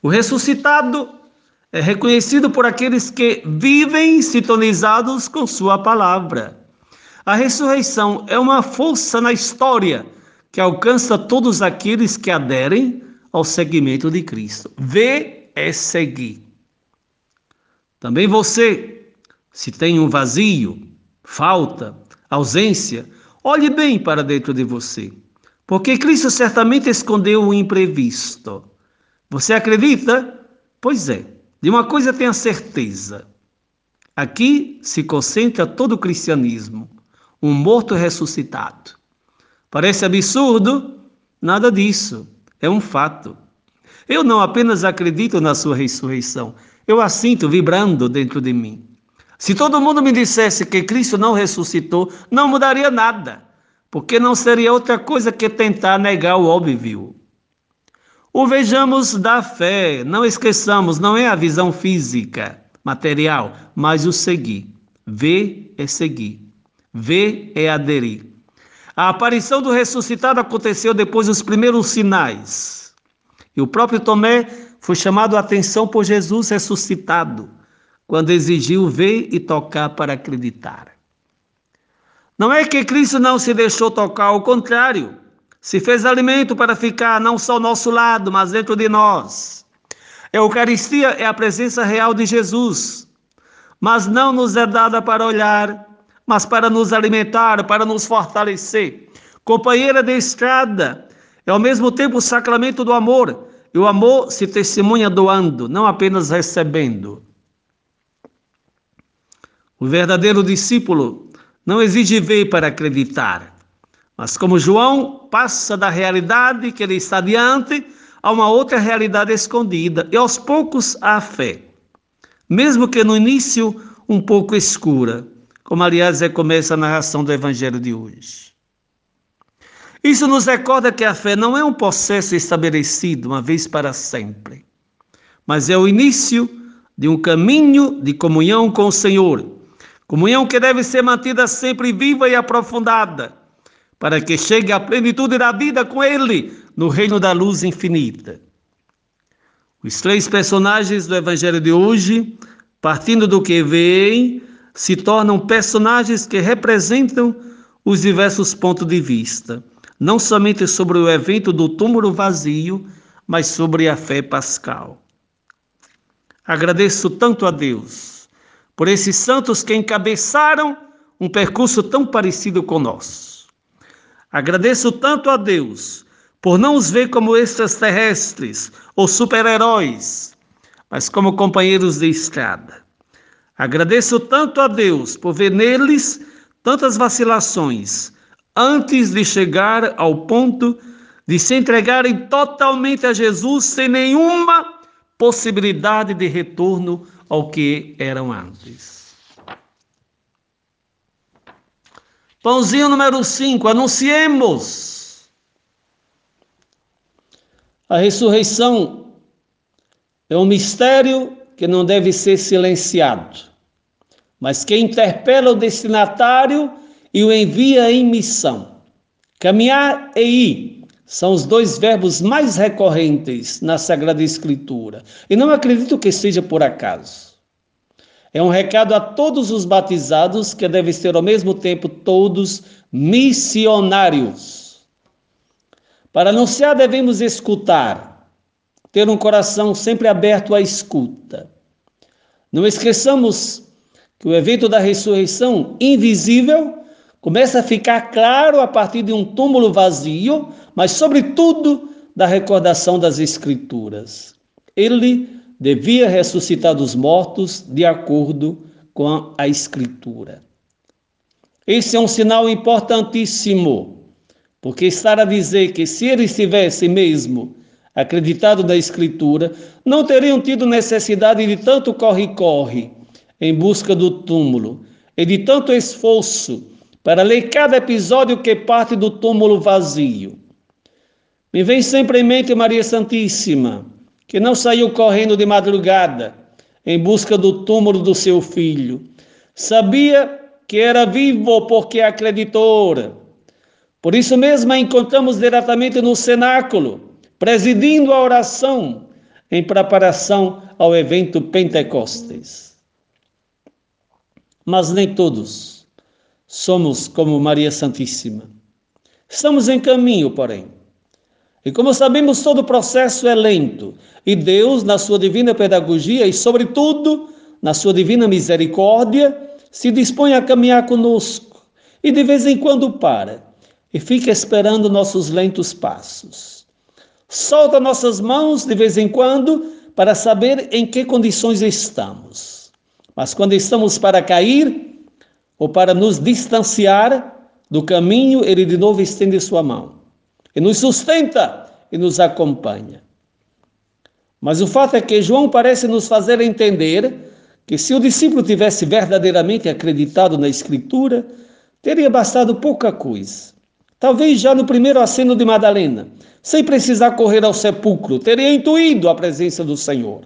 Speaker 1: O ressuscitado é reconhecido por aqueles que vivem sintonizados com Sua palavra. A ressurreição é uma força na história que alcança todos aqueles que aderem ao seguimento de Cristo. Ver é seguir. Também você, se tem um vazio, falta, ausência, olhe bem para dentro de você, porque Cristo certamente escondeu o imprevisto. Você acredita? Pois é, de uma coisa tenha certeza. Aqui se concentra todo o cristianismo, um morto ressuscitado. Parece absurdo? Nada disso. É um fato. Eu não apenas acredito na sua ressurreição, eu a sinto vibrando dentro de mim. Se todo mundo me dissesse que Cristo não ressuscitou, não mudaria nada, porque não seria outra coisa que tentar negar o óbvio. O vejamos da fé, não esqueçamos, não é a visão física, material, mas o seguir. Ver é seguir. Ver é aderir. A aparição do ressuscitado aconteceu depois dos primeiros sinais. E o próprio Tomé foi chamado a atenção por Jesus ressuscitado, quando exigiu ver e tocar para acreditar. Não é que Cristo não se deixou tocar, ao contrário, se fez alimento para ficar não só ao nosso lado, mas dentro de nós. A Eucaristia é a presença real de Jesus, mas não nos é dada para olhar, mas para nos alimentar, para nos fortalecer. Companheira de estrada, é ao mesmo tempo o sacramento do amor. E o amor se testemunha doando, não apenas recebendo. O verdadeiro discípulo não exige ver para acreditar, mas como João passa da realidade que ele está diante a uma outra realidade escondida e aos poucos a fé, mesmo que no início um pouco escura como aliás é começa a narração do Evangelho de hoje. Isso nos recorda que a fé não é um processo estabelecido uma vez para sempre, mas é o início de um caminho de comunhão com o Senhor, comunhão que deve ser mantida sempre viva e aprofundada, para que chegue à plenitude da vida com Ele no reino da luz infinita. Os três personagens do Evangelho de hoje, partindo do que veem, se tornam personagens que representam os diversos pontos de vista, não somente sobre o evento do túmulo vazio, mas sobre a fé pascal. Agradeço tanto a Deus por esses santos que encabeçaram um percurso tão parecido com nosso. Agradeço tanto a Deus por não os ver como extraterrestres ou super-heróis, mas como companheiros de estrada. Agradeço tanto a Deus por ver neles tantas vacilações antes de chegar ao ponto de se entregarem totalmente a Jesus sem nenhuma possibilidade de retorno ao que eram antes. Pãozinho número 5, anunciemos. A ressurreição é um mistério que não deve ser silenciado mas que interpela o destinatário e o envia em missão. Caminhar e ir são os dois verbos mais recorrentes na Sagrada Escritura, e não acredito que seja por acaso. É um recado a todos os batizados que devem ser ao mesmo tempo todos missionários. Para anunciar, devemos escutar, ter um coração sempre aberto à escuta. Não esqueçamos que o evento da ressurreição invisível começa a ficar claro a partir de um túmulo vazio, mas, sobretudo, da recordação das Escrituras. Ele devia ressuscitar dos mortos de acordo com a Escritura. Esse é um sinal importantíssimo, porque estar a dizer que se ele estivesse mesmo acreditado na Escritura, não teriam tido necessidade de tanto corre-corre em busca do túmulo e de tanto esforço para ler cada episódio que parte do túmulo vazio. Me vem sempre em mente Maria Santíssima, que não saiu correndo de madrugada em busca do túmulo do seu filho. Sabia que era vivo porque acreditou. Por isso mesmo a encontramos diretamente no cenáculo, presidindo a oração em preparação ao evento Pentecostes. Mas nem todos somos como Maria Santíssima. Estamos em caminho, porém. E como sabemos, todo o processo é lento, e Deus, na sua divina pedagogia e, sobretudo, na sua divina misericórdia, se dispõe a caminhar conosco e de vez em quando para e fica esperando nossos lentos passos. Solta nossas mãos de vez em quando para saber em que condições estamos. Mas quando estamos para cair ou para nos distanciar do caminho, ele de novo estende sua mão e nos sustenta e nos acompanha. Mas o fato é que João parece nos fazer entender que se o discípulo tivesse verdadeiramente acreditado na Escritura, teria bastado pouca coisa. Talvez já no primeiro aceno de Madalena, sem precisar correr ao sepulcro, teria intuído a presença do Senhor.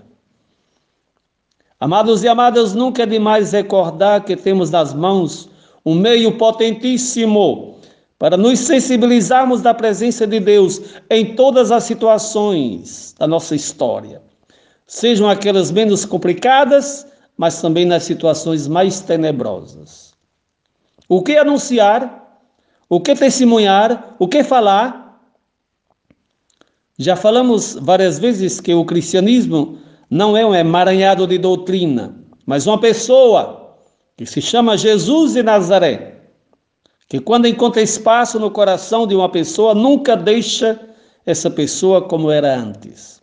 Speaker 1: Amados e amadas, nunca é demais recordar que temos nas mãos um meio potentíssimo para nos sensibilizarmos da presença de Deus em todas as situações da nossa história, sejam aquelas menos complicadas, mas também nas situações mais tenebrosas. O que anunciar? O que testemunhar? O que falar? Já falamos várias vezes que o cristianismo não é um emaranhado de doutrina, mas uma pessoa que se chama Jesus de Nazaré que quando encontra espaço no coração de uma pessoa, nunca deixa essa pessoa como era antes.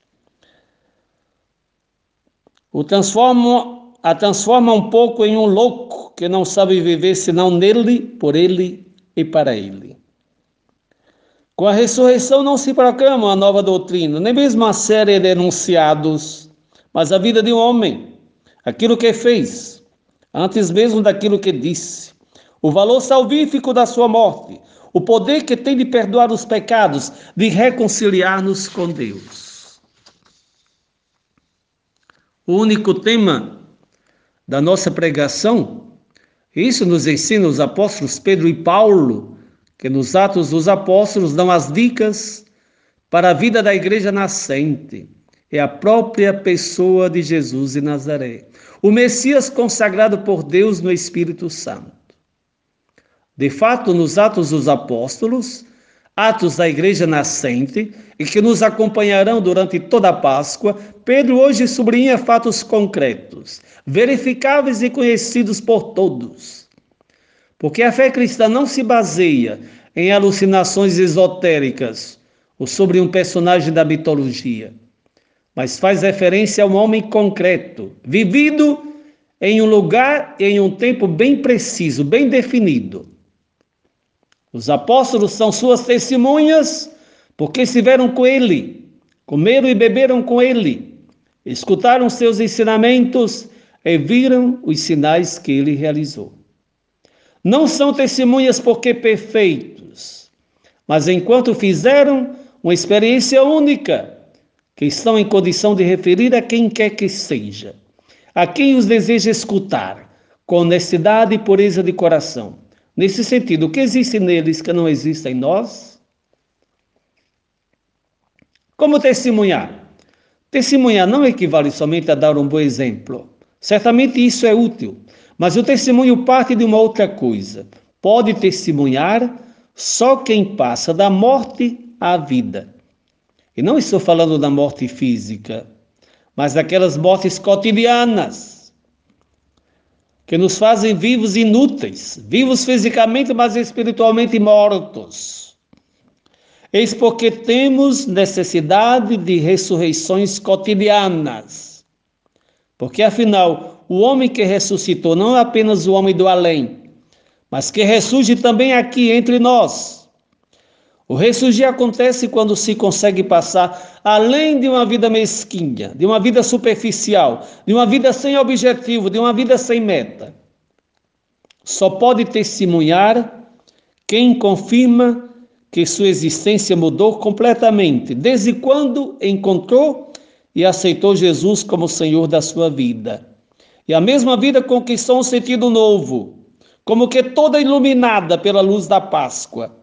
Speaker 1: O transforma, a transforma um pouco em um louco que não sabe viver senão nele, por ele e para ele. Com a ressurreição não se proclama uma nova doutrina, nem mesmo uma série de enunciados, mas a vida de um homem, aquilo que fez, antes mesmo daquilo que disse o valor salvífico da sua morte, o poder que tem de perdoar os pecados, de reconciliar-nos com Deus. O único tema da nossa pregação, isso nos ensina os apóstolos Pedro e Paulo, que nos Atos dos Apóstolos dão as dicas para a vida da igreja nascente. É a própria pessoa de Jesus de Nazaré, o Messias consagrado por Deus no Espírito Santo. De fato, nos Atos dos Apóstolos, atos da igreja nascente e que nos acompanharão durante toda a Páscoa, Pedro hoje sublinha fatos concretos, verificáveis e conhecidos por todos. Porque a fé cristã não se baseia em alucinações esotéricas ou sobre um personagem da mitologia, mas faz referência a um homem concreto, vivido em um lugar e em um tempo bem preciso, bem definido os apóstolos são suas testemunhas, porque estiveram com ele, comeram e beberam com ele, escutaram seus ensinamentos e viram os sinais que ele realizou. Não são testemunhas porque perfeitos, mas enquanto fizeram uma experiência única, que estão em condição de referir a quem quer que seja, a quem os deseja escutar, com honestidade e pureza de coração Nesse sentido, o que existe neles que não existe em nós? Como testemunhar? Testemunhar não equivale somente a dar um bom exemplo, Certamente isso é útil, mas o testemunho parte de uma outra coisa. Pode testemunhar só quem passa da morte à vida. E não estou falando da morte física, mas daquelas mortes cotidianas que nos fazem vivos inúteis, vivos fisicamente, mas espiritualmente mortos. Eis porque temos necessidade de ressurreições cotidianas. Porque afinal, o homem que ressuscitou não é apenas o homem do além, mas que ressurge também aqui entre nós o ressurgir acontece quando se consegue passar além de uma vida mesquinha, de uma vida superficial, de uma vida sem objetivo, de uma vida sem meta. Só pode testemunhar quem confirma que sua existência mudou completamente, desde quando encontrou e aceitou Jesus como Senhor da sua vida. E a mesma vida conquistou um sentido novo, como que toda iluminada pela luz da Páscoa.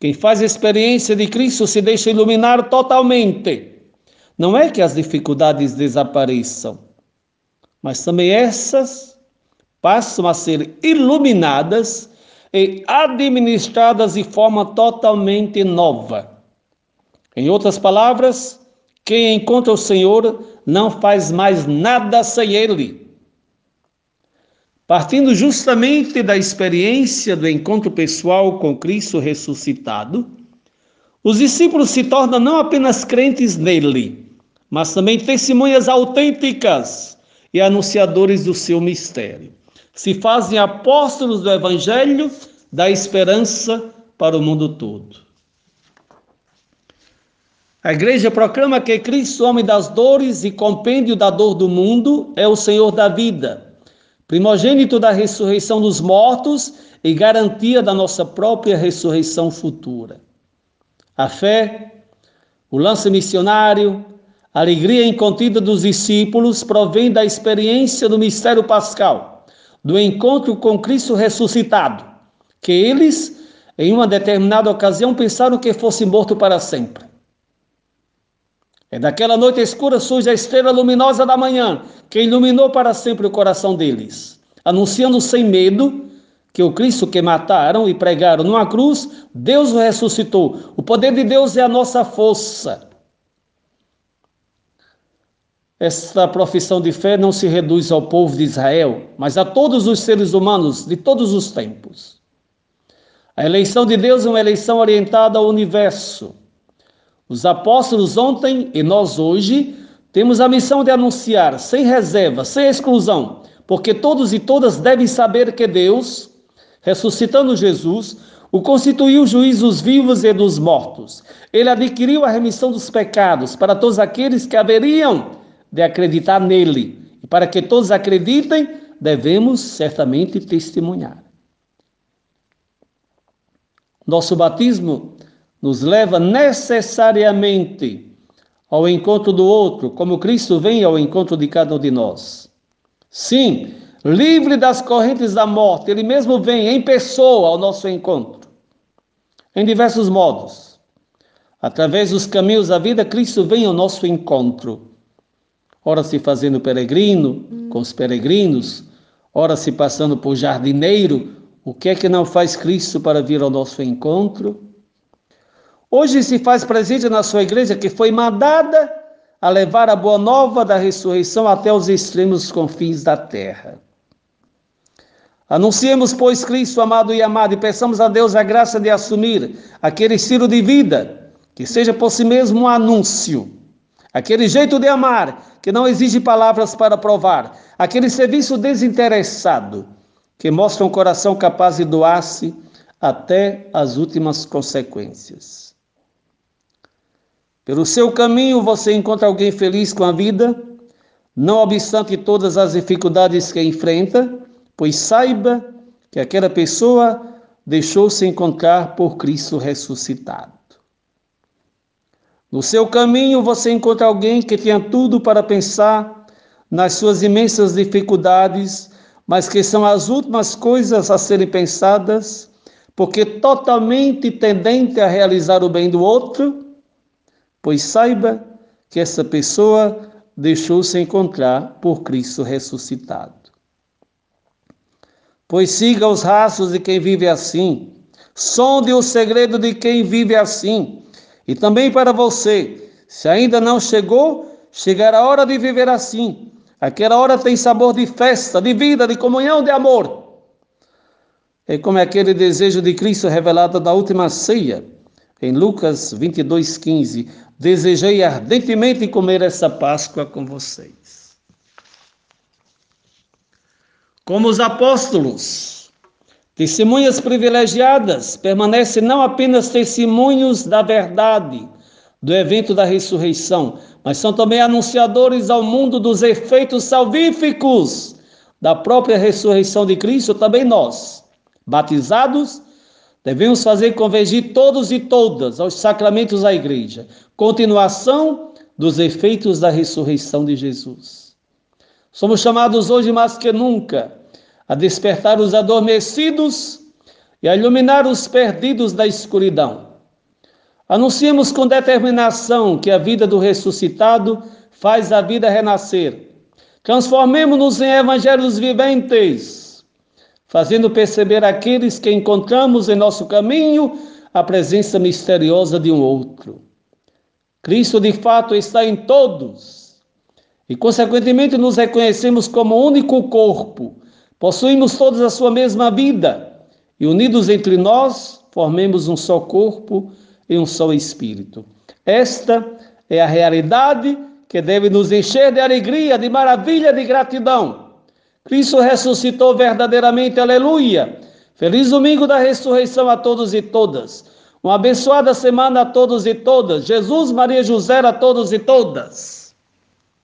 Speaker 1: Quem faz a experiência de Cristo se deixa iluminar totalmente. Não é que as dificuldades desapareçam, mas também essas passam a ser iluminadas e administradas de forma totalmente nova. Em outras palavras, quem encontra o Senhor não faz mais nada sem Ele. Partindo justamente da experiência do encontro pessoal com Cristo ressuscitado, os discípulos se tornam não apenas crentes nele, mas também testemunhas autênticas e anunciadores do seu mistério. Se fazem apóstolos do Evangelho da esperança para o mundo todo. A igreja proclama que Cristo, homem das dores e compêndio da dor do mundo, é o Senhor da vida primogênito da ressurreição dos mortos e garantia da nossa própria ressurreição futura. A fé, o lance missionário, a alegria incontida dos discípulos provém da experiência do mistério pascal, do encontro com Cristo ressuscitado, que eles, em uma determinada ocasião, pensaram que fosse morto para sempre. É daquela noite escura surge a estrela luminosa da manhã, que iluminou para sempre o coração deles, anunciando sem medo que o Cristo que mataram e pregaram numa cruz, Deus o ressuscitou. O poder de Deus é a nossa força. Esta profissão de fé não se reduz ao povo de Israel, mas a todos os seres humanos de todos os tempos. A eleição de Deus é uma eleição orientada ao universo. Os apóstolos ontem e nós hoje temos a missão de anunciar sem reserva, sem exclusão, porque todos e todas devem saber que Deus, ressuscitando Jesus, o constituiu juiz dos vivos e dos mortos. Ele adquiriu a remissão dos pecados para todos aqueles que haveriam de acreditar nele. E para que todos acreditem, devemos certamente testemunhar. Nosso batismo nos leva necessariamente ao encontro do outro, como Cristo vem ao encontro de cada um de nós. Sim, livre das correntes da morte, Ele mesmo vem em pessoa ao nosso encontro, em diversos modos. Através dos caminhos da vida, Cristo vem ao nosso encontro. Ora se fazendo peregrino com os peregrinos, ora se passando por jardineiro, o que é que não faz Cristo para vir ao nosso encontro? Hoje se faz presente na sua igreja que foi mandada a levar a boa nova da ressurreição até os extremos confins da terra. Anunciemos, pois, Cristo amado e amado, e peçamos a Deus a graça de assumir aquele estilo de vida que seja por si mesmo um anúncio, aquele jeito de amar que não exige palavras para provar, aquele serviço desinteressado que mostra um coração capaz de doar-se até as últimas consequências. Pelo seu caminho você encontra alguém feliz com a vida, não obstante todas as dificuldades que enfrenta, pois saiba que aquela pessoa deixou-se encontrar por Cristo ressuscitado. No seu caminho você encontra alguém que tinha tudo para pensar nas suas imensas dificuldades, mas que são as últimas coisas a serem pensadas, porque totalmente tendente a realizar o bem do outro, pois saiba que essa pessoa deixou-se encontrar por Cristo ressuscitado. Pois siga os rastros de quem vive assim, sonde o segredo de quem vive assim, e também para você, se ainda não chegou, chegará a hora de viver assim. Aquela hora tem sabor de festa, de vida, de comunhão, de amor. É como aquele desejo de Cristo revelado na última ceia, em Lucas 22, 15. Desejei ardentemente comer essa Páscoa com vocês. Como os apóstolos, testemunhas privilegiadas, permanecem não apenas testemunhos da verdade, do evento da ressurreição, mas são também anunciadores ao mundo dos efeitos salvíficos da própria ressurreição de Cristo, também nós, batizados, devemos fazer convergir todos e todas aos sacramentos da igreja, continuação dos efeitos da ressurreição de Jesus. Somos chamados hoje mais que nunca a despertar os adormecidos e a iluminar os perdidos da escuridão Anunciemos com determinação que a vida do ressuscitado faz a vida renascer. Transformemos-nos em evangelhos viventes, fazendo perceber àqueles que encontramos em nosso caminho a presença misteriosa de um outro. Cristo de fato está em todos e, consequentemente, nos reconhecemos como único corpo. Possuímos todos a sua mesma vida e, unidos entre nós, formemos um só corpo em um só Espírito. Esta é a realidade que deve nos encher de alegria, de maravilha, de gratidão. Cristo ressuscitou verdadeiramente, aleluia. Feliz domingo da ressurreição a todos e todas. Uma abençoada semana a todos e todas. Jesus, Maria José a todos e todas.